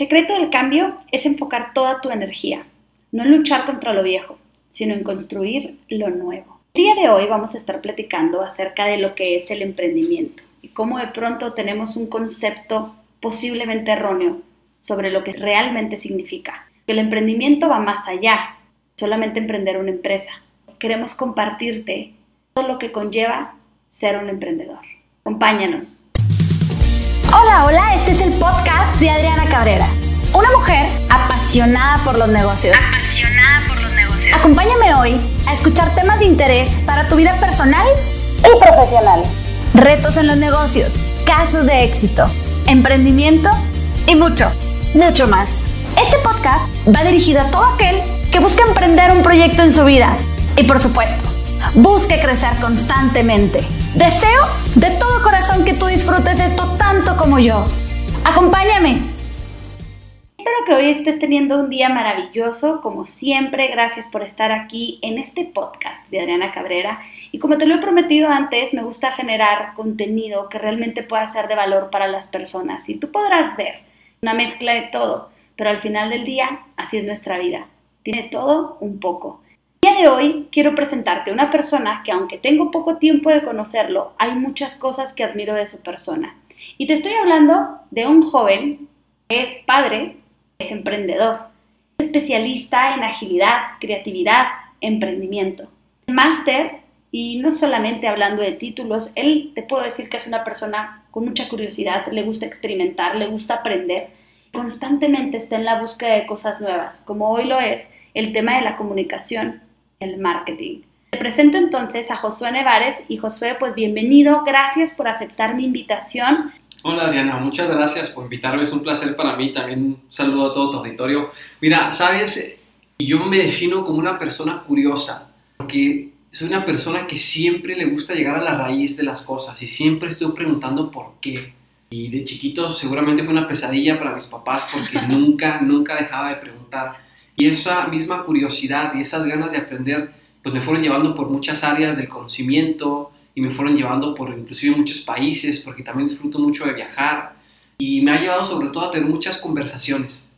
El secreto del cambio es enfocar toda tu energía, no en luchar contra lo viejo, sino en construir lo nuevo. El día de hoy vamos a estar platicando acerca de lo que es el emprendimiento y cómo de pronto tenemos un concepto posiblemente erróneo sobre lo que realmente significa. Que el emprendimiento va más allá, solamente emprender una empresa. Queremos compartirte todo lo que conlleva ser un emprendedor. Acompáñanos. Hola, hola, este es el podcast de Cabrera, una mujer apasionada por los negocios. Apasionada por los negocios. Acompáñame hoy a escuchar temas de interés para tu vida personal y profesional. Retos en los negocios, casos de éxito, emprendimiento y mucho, mucho más. Este podcast va dirigido a todo aquel que busca emprender un proyecto en su vida y por supuesto, busque crecer constantemente. Deseo de todo corazón que tú disfrutes esto tanto como yo. Acompáñame. Que hoy estés teniendo un día maravilloso, como siempre. Gracias por estar aquí en este podcast de Adriana Cabrera. Y como te lo he prometido antes, me gusta generar contenido que realmente pueda ser de valor para las personas. Y tú podrás ver una mezcla de todo, pero al final del día, así es nuestra vida. Tiene todo un poco. El día de hoy quiero presentarte a una persona que aunque tengo poco tiempo de conocerlo, hay muchas cosas que admiro de su persona. Y te estoy hablando de un joven es padre, es emprendedor, es especialista en agilidad, creatividad, emprendimiento. Máster y no solamente hablando de títulos, él te puedo decir que es una persona con mucha curiosidad, le gusta experimentar, le gusta aprender, constantemente está en la búsqueda de cosas nuevas, como hoy lo es el tema de la comunicación, el marketing. Te presento entonces a Josué Nevares y Josué, pues bienvenido, gracias por aceptar mi invitación. Hola Adriana, muchas gracias por invitarme, es un placer para mí, también un saludo a todo tu auditorio. Mira, sabes, yo me defino como una persona curiosa, porque soy una persona que siempre le gusta llegar a la raíz de las cosas y siempre estoy preguntando por qué. Y de chiquito seguramente fue una pesadilla para mis papás porque nunca, nunca dejaba de preguntar. Y esa misma curiosidad y esas ganas de aprender, pues me fueron llevando por muchas áreas del conocimiento me fueron llevando por inclusive muchos países porque también disfruto mucho de viajar y me ha llevado sobre todo a tener muchas conversaciones.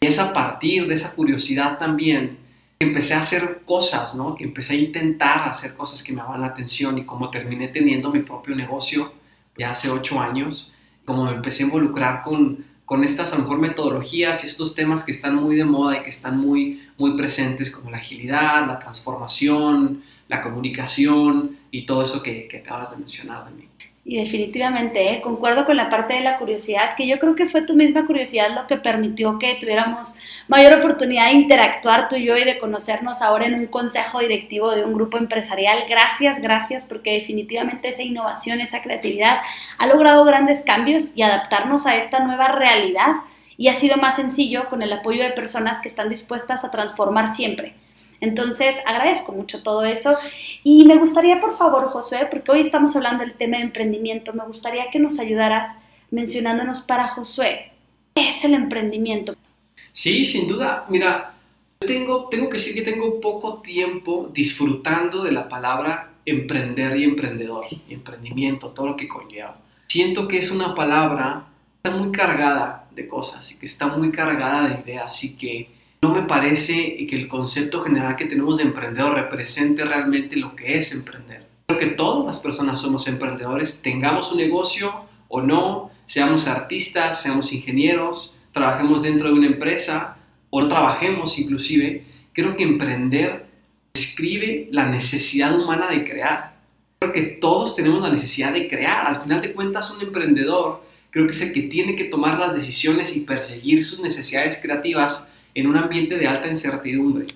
Y es a partir de esa curiosidad también empecé a hacer cosas, ¿no? Que empecé a intentar hacer cosas que me daban la atención y como terminé teniendo mi propio negocio ya hace ocho años, como me empecé a involucrar con, con estas a lo mejor metodologías y estos temas que están muy de moda y que están muy, muy presentes como la agilidad, la transformación, la comunicación y todo eso que, que acabas de mencionar mí. Y definitivamente, ¿eh? concuerdo con la parte de la curiosidad, que yo creo que fue tu misma curiosidad lo que permitió que tuviéramos mayor oportunidad de interactuar tú y yo y de conocernos ahora en un consejo directivo de un grupo empresarial. Gracias, gracias, porque definitivamente esa innovación, esa creatividad ha logrado grandes cambios y adaptarnos a esta nueva realidad y ha sido más sencillo con el apoyo de personas que están dispuestas a transformar siempre entonces, agradezco mucho todo eso. Y me gustaría, por favor, Josué, porque hoy estamos hablando del tema de emprendimiento, me gustaría que nos ayudaras mencionándonos para Josué, ¿qué es el emprendimiento? Sí, sin duda. Mira, tengo, tengo que decir que tengo poco tiempo disfrutando de la palabra emprender y emprendedor, y emprendimiento, todo lo que conlleva. Siento que es una palabra que está muy cargada de cosas y que está muy cargada de ideas y que no me parece que el concepto general que tenemos de emprendedor represente realmente lo que es emprender. Creo que todas las personas somos emprendedores, tengamos un negocio o no, seamos artistas, seamos ingenieros, trabajemos dentro de una empresa o trabajemos inclusive. Creo que emprender describe la necesidad humana de crear. Creo que todos tenemos la necesidad de crear. Al final de cuentas, un emprendedor creo que es el que tiene que tomar las decisiones y perseguir sus necesidades creativas en un ambiente de alta incertidumbre.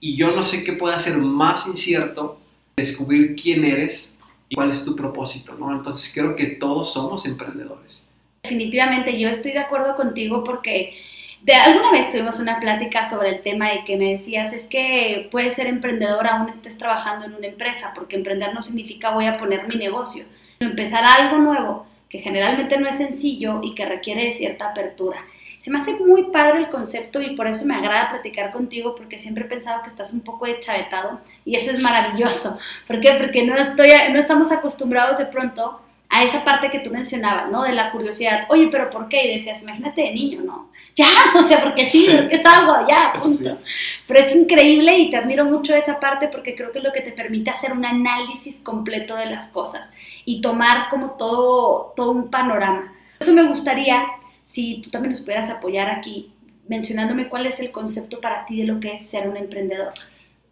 Y yo no sé qué puede ser más incierto descubrir quién eres y cuál es tu propósito, ¿no? Entonces creo que todos somos emprendedores. Definitivamente, yo estoy de acuerdo contigo porque de alguna vez tuvimos una plática sobre el tema y que me decías, es que puedes ser emprendedor aún estés trabajando en una empresa, porque emprender no significa voy a poner mi negocio, sino empezar algo nuevo, que generalmente no es sencillo y que requiere cierta apertura. Se me hace muy padre el concepto y por eso me agrada platicar contigo porque siempre he pensado que estás un poco chavetado y eso es maravilloso. ¿Por qué? Porque no, estoy, no estamos acostumbrados de pronto a esa parte que tú mencionabas, ¿no? De la curiosidad. Oye, pero ¿por qué? Y decías, imagínate de niño, ¿no? Ya, o sea, porque sí, porque es agua, ya, punto. Pero es increíble y te admiro mucho esa parte porque creo que es lo que te permite hacer un análisis completo de las cosas y tomar como todo, todo un panorama. Eso me gustaría, si tú también nos pudieras apoyar aquí, mencionándome cuál es el concepto para ti de lo que es ser un emprendedor.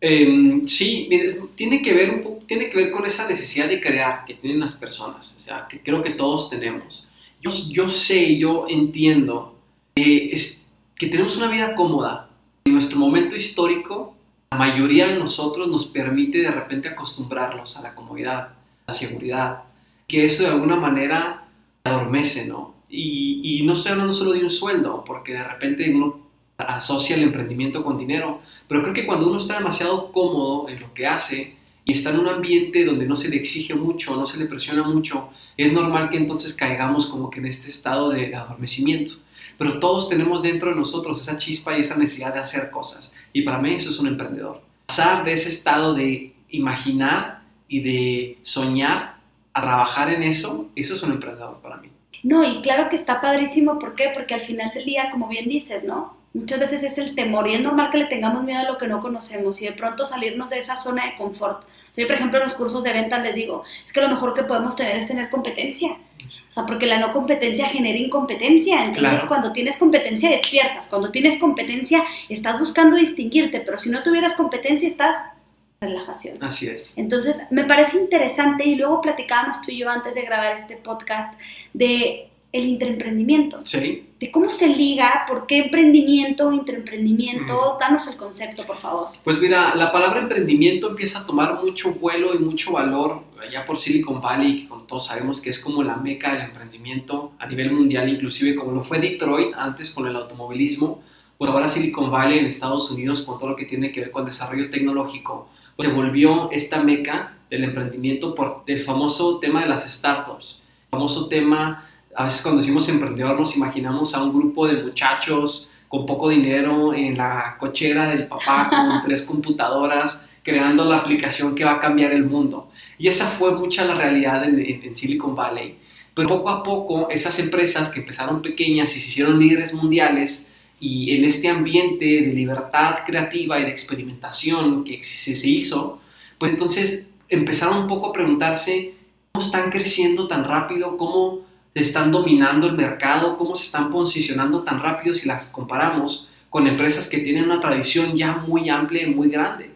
Em, sí, tiene que, ver tiene que ver con esa necesidad de crear que tienen las personas, o sea, que creo que todos tenemos. Yo, yo sé, yo entiendo que, que tenemos una vida cómoda. En nuestro momento histórico, la mayoría de nosotros nos permite de repente acostumbrarnos a la comodidad, a la seguridad, que eso de alguna manera adormece, ¿no? Y, no estoy hablando solo de un sueldo, porque de repente uno asocia el emprendimiento con dinero, pero creo que cuando uno está demasiado cómodo en lo que hace y está en un ambiente donde no se le exige mucho, no se le presiona mucho, es normal que entonces caigamos como que en este estado de adormecimiento. Pero todos tenemos dentro de nosotros esa chispa y esa necesidad de hacer cosas. Y para mí eso es un emprendedor. Pasar de ese estado de imaginar y de soñar a trabajar en eso, eso es un emprendedor para mí. No, y claro que está padrísimo, ¿por qué? Porque al final del día, como bien dices, ¿no? Muchas veces es el temor y es normal que le tengamos miedo a lo que no conocemos y de pronto salirnos de esa zona de confort. yo, por ejemplo, en los cursos de venta les digo, es que lo mejor que podemos tener es tener competencia. O sea, porque la no competencia genera incompetencia. Entonces, cuando tienes competencia, despiertas. Cuando tienes competencia, estás buscando distinguirte, pero si no tuvieras competencia, estás relajación. Así es. Entonces, me parece interesante y luego platicábamos tú y yo antes de grabar este podcast de el intraemprendimiento. Sí. De cómo se liga, por qué emprendimiento, intraemprendimiento. Danos el concepto, por favor. Pues mira, la palabra emprendimiento empieza a tomar mucho vuelo y mucho valor allá por Silicon Valley, que como todos sabemos que es como la meca del emprendimiento a nivel mundial, inclusive como lo fue Detroit antes con el automovilismo, pues ahora Silicon Valley en Estados Unidos con todo lo que tiene que ver con desarrollo tecnológico, pues se volvió esta meca del emprendimiento por el famoso tema de las startups, el famoso tema a veces cuando decimos emprendedor nos imaginamos a un grupo de muchachos con poco dinero en la cochera del papá con tres computadoras creando la aplicación que va a cambiar el mundo. Y esa fue mucha la realidad en, Silicon Valley. Pero poco a poco esas empresas que empezaron pequeñas y se hicieron líderes mundiales y en este ambiente de libertad creativa y de experimentación que se hizo, pues entonces empezaron un poco a preguntarse cómo están creciendo tan rápido, cómo están dominando el mercado, cómo se están posicionando tan rápido si las comparamos con empresas que tienen una tradición ya muy amplia y muy grande.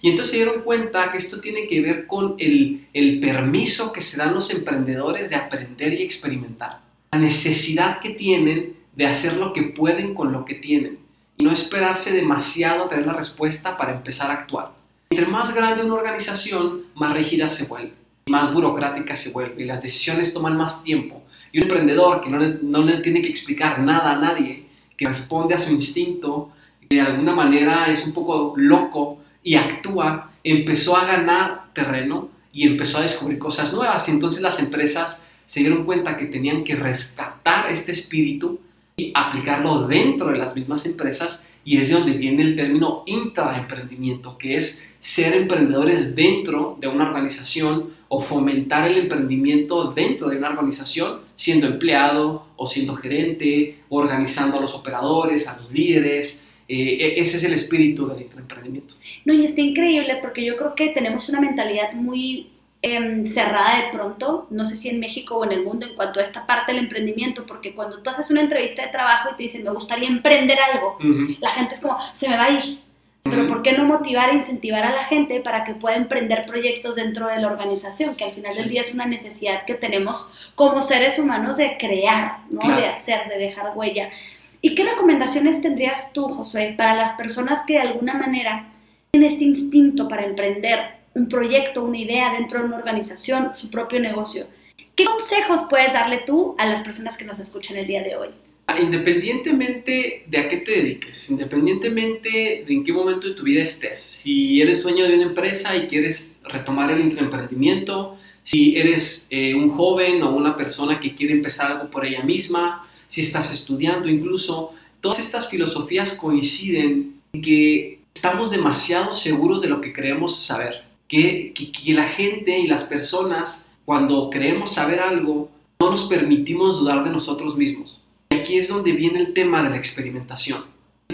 Y entonces se dieron cuenta que esto tiene que ver con el, el permiso que se dan los emprendedores de aprender y experimentar. La necesidad que tienen de hacer lo que pueden con lo que tienen y no esperarse demasiado a tener la respuesta para empezar a actuar. Entre más grande una organización, más rígida se vuelve más burocrática se vuelve y las decisiones toman más tiempo. Y un emprendedor que no le, no le tiene que explicar nada a nadie, que responde a su instinto, que de alguna manera es un poco loco y actúa, empezó a ganar terreno y empezó a descubrir cosas nuevas. Y entonces las empresas se dieron cuenta que tenían que rescatar este espíritu y aplicarlo dentro de las mismas empresas y es de donde viene el término intraemprendimiento, que es ser emprendedores dentro de una organización o fomentar el emprendimiento dentro de una organización, siendo empleado o siendo gerente, organizando a los operadores, a los líderes. Eh, e-, ese es el espíritu del intraemprendimiento. No, y está increíble porque yo creo que tenemos una mentalidad muy em, cerrada de pronto, no sé si en México o en el mundo, en cuanto a esta parte del emprendimiento, porque cuando tú haces una entrevista de trabajo y te dicen, me gustaría emprender algo, la gente es como, se me va a ir, pero ¿por qué no motivar e incentivar a la gente para que pueda emprender proyectos dentro de la organización? Que al final del día es una necesidad que tenemos como seres humanos de crear, ¿no? De hacer, de dejar huella. ¿Y qué recomendaciones tendrías tú, Josué, para las personas que de alguna manera tienen este instinto para emprender un proyecto, una idea dentro de una organización, su propio negocio? ¿Qué consejos puedes darle tú a las personas que nos escuchan el día de hoy? Independientemente de a qué te dediques, independientemente de en qué momento de tu vida estés, si eres dueño de una empresa y quieres retomar el emprendimiento, si eres eh, un joven o una persona que quiere empezar algo por ella misma, si estás estudiando incluso, todas estas filosofías coinciden en que estamos demasiado seguros de lo que creemos saber, que, la gente y las personas cuando creemos saber algo, no nos permitimos dudar de nosotros mismos. Y aquí es donde viene el tema de la experimentación.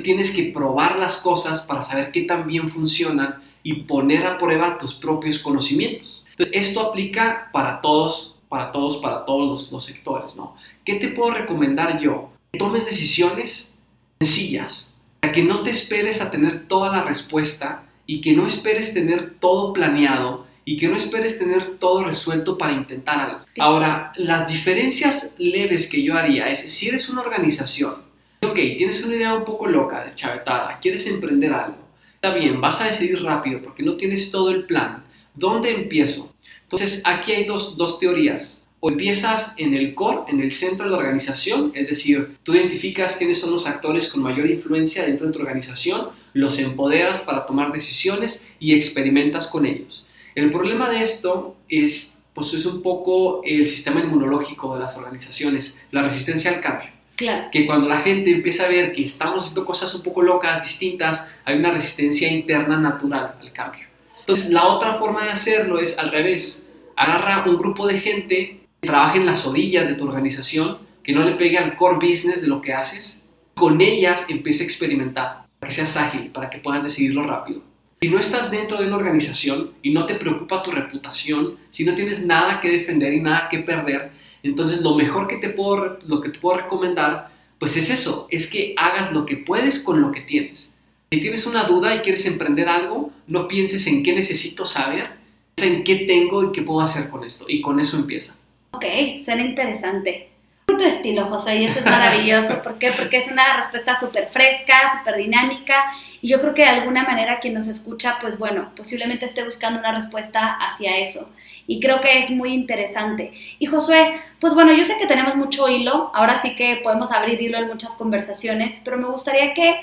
Tienes que probar las cosas para saber qué tan bien funcionan y poner a prueba tus propios conocimientos. Entonces, esto aplica para todos, para todos, para todos los, sectores, ¿no? ¿Qué te puedo recomendar yo? Que tomes decisiones sencillas, a que no te esperes a tener toda la respuesta y que no esperes tener todo planeado y que no esperes tener todo resuelto para intentar algo. Ahora, las diferencias leves que yo haría es, si eres una organización, ok, tienes una idea un poco loca, de chavetada, quieres emprender algo, está bien, vas a decidir rápido porque no tienes todo el plan. ¿Dónde empiezo? Entonces, aquí hay dos, dos teorías. O empiezas en el core, en el centro de la organización, es decir, tú identificas quiénes son los actores con mayor influencia dentro de tu organización, los empoderas para tomar decisiones y experimentas con ellos. El problema de esto es, pues es un poco el sistema inmunológico de las organizaciones, la resistencia al cambio. Claro. Que cuando la gente empieza a ver que estamos haciendo cosas un poco locas, distintas, hay una resistencia interna natural al cambio. Entonces, la otra forma de hacerlo es al revés. Agarra un grupo de gente que trabaje en las orillas de tu organización, que no le pegue al core business de lo que haces. Con ellas empieza a experimentar, para que seas ágil, para que puedas decidirlo rápido. Si no estás dentro de una organización y no te preocupa tu reputación, si no tienes nada que defender y nada que perder, entonces lo mejor que te puedo, lo que te puedo recomendar, pues es eso, es que hagas lo que puedes con lo que tienes. Si tienes una duda y quieres emprender algo, no pienses en qué necesito saber, en qué tengo y qué puedo hacer con esto. Y con eso empieza. Ok, suena interesante. Tu estilo, José, y eso es maravilloso. ¿Por qué? Porque es una respuesta súper fresca, súper dinámica y yo creo que de alguna manera quien nos escucha, pues bueno, posiblemente esté buscando una respuesta hacia eso. Y creo que es muy interesante. Y Josué, pues bueno, yo sé que tenemos mucho hilo, ahora sí que podemos abrir hilo en muchas conversaciones, pero me gustaría que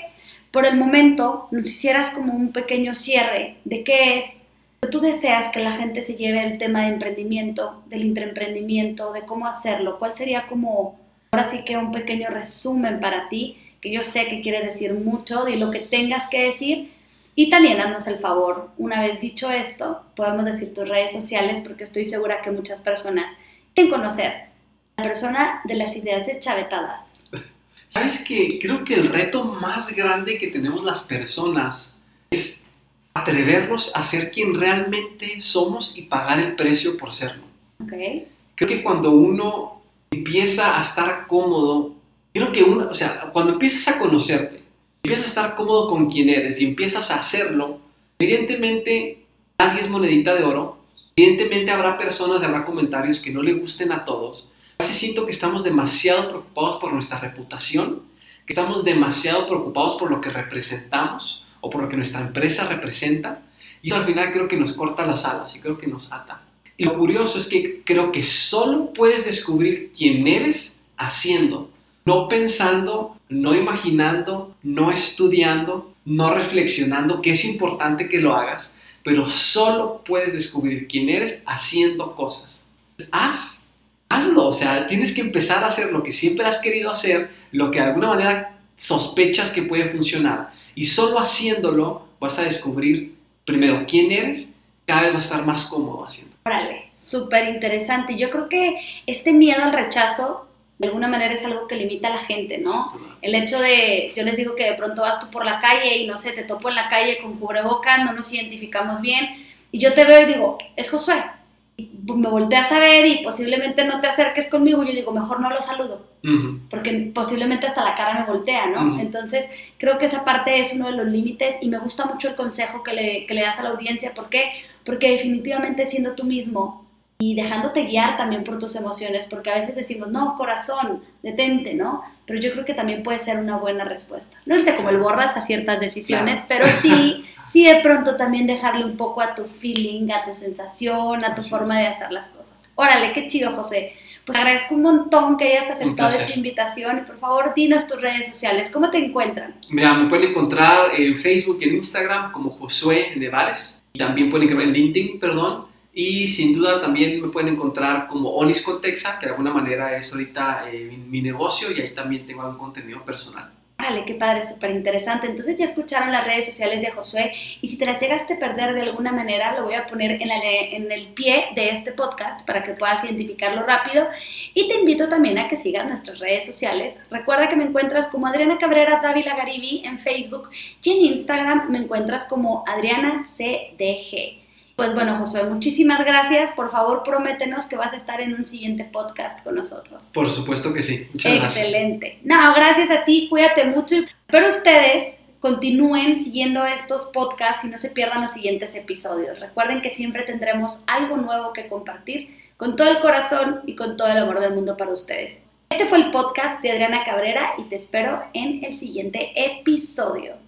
por el momento nos hicieras como un pequeño cierre de qué es tú deseas que la gente se lleve el tema de emprendimiento, del intraemprendimiento, de cómo hacerlo. ¿Cuál sería como, ahora sí que un pequeño resumen para ti que yo sé que quieres decir mucho, de lo que tengas que decir. Y también haznos el favor, una vez dicho esto, podemos decir tus redes sociales porque estoy segura que muchas personas quieren conocer a la persona de las ideas de chavetadas. ¿Sabes qué? Creo que el reto más grande que tenemos las personas es atrevernos a ser quien realmente somos y pagar el precio por serlo. Okay. Creo que cuando uno empieza a estar cómodo Creo que una, o sea, cuando empiezas a conocerte, empiezas a estar cómodo con quien eres y empiezas a hacerlo, evidentemente nadie es monedita de oro, evidentemente habrá personas, habrá comentarios que no le gusten a todos. A veces siento que estamos demasiado preocupados por nuestra reputación, que estamos demasiado preocupados por lo que representamos o por lo que nuestra empresa representa, y eso al final creo que nos corta las alas y creo que nos ata. Y lo curioso es que creo que solo puedes descubrir quién eres haciendo no pensando, no imaginando, no estudiando, no reflexionando, que es importante que lo hagas, pero solo puedes descubrir quién eres haciendo cosas. Haz, hazlo, o sea, tienes que empezar a hacer lo que siempre has querido hacer, lo que de alguna manera sospechas que puede funcionar, y solo haciéndolo vas a descubrir primero quién eres, cada vez vas a estar más cómodo haciendo. Órale, súper interesante. Yo creo que este miedo al rechazo de alguna manera es algo que limita a la gente, ¿no? El hecho de, yo les digo que de pronto vas tú por la calle y no sé, te topo en la calle con cubrebocas, no nos identificamos bien, y yo te veo y digo, es Josué. Y me volteas a ver y posiblemente no te acerques conmigo, y yo digo, mejor no lo saludo, porque posiblemente hasta la cara me voltea, ¿no? Entonces, creo que esa parte es uno de los límites y me gusta mucho el consejo que le, que le das a la audiencia, ¿por qué? Porque definitivamente siendo tú mismo, y dejándote guiar también por tus emociones, porque a veces decimos, no, corazón, detente, ¿no? Pero yo creo que también puede ser una buena respuesta. No irte como el borras a ciertas decisiones, pero sí, sí de pronto también dejarle un poco a tu feeling, a tu sensación, a tu forma de hacer las cosas. Órale, qué chido, José. Pues agradezco un montón que hayas aceptado esta invitación por favor dinos tus redes sociales, ¿cómo te encuentran? Mira, me pueden encontrar en Facebook y en Instagram como Josué Nevares también pueden encontrar en LinkedIn, perdón, y sin duda también me pueden encontrar como Onis Contexa, que de alguna manera es ahorita eh, mi, negocio y ahí también tengo algún contenido personal. Vale, qué padre, súper interesante. Entonces ya escucharon las redes sociales de Josué y si te las llegaste a perder de alguna manera, lo voy a poner en, en, el pie de este podcast para que puedas identificarlo rápido. Y te invito también a que sigas nuestras redes sociales. Recuerda que me encuentras como Adriana Cabrera Dávila Garibi en Facebook y en Instagram me encuentras como Adriana CDG. Pues bueno, Josué, muchísimas gracias. Por favor, prométenos que vas a estar en un siguiente podcast con nosotros. Por supuesto que sí. Muchas gracias. Excelente. No, gracias a ti. Cuídate mucho. Espero ustedes continúen siguiendo estos podcasts y no se pierdan los siguientes episodios. Recuerden que siempre tendremos algo nuevo que compartir con todo el corazón y con todo el amor del mundo para ustedes. Este fue el podcast de Adriana Cabrera y te espero en el siguiente episodio.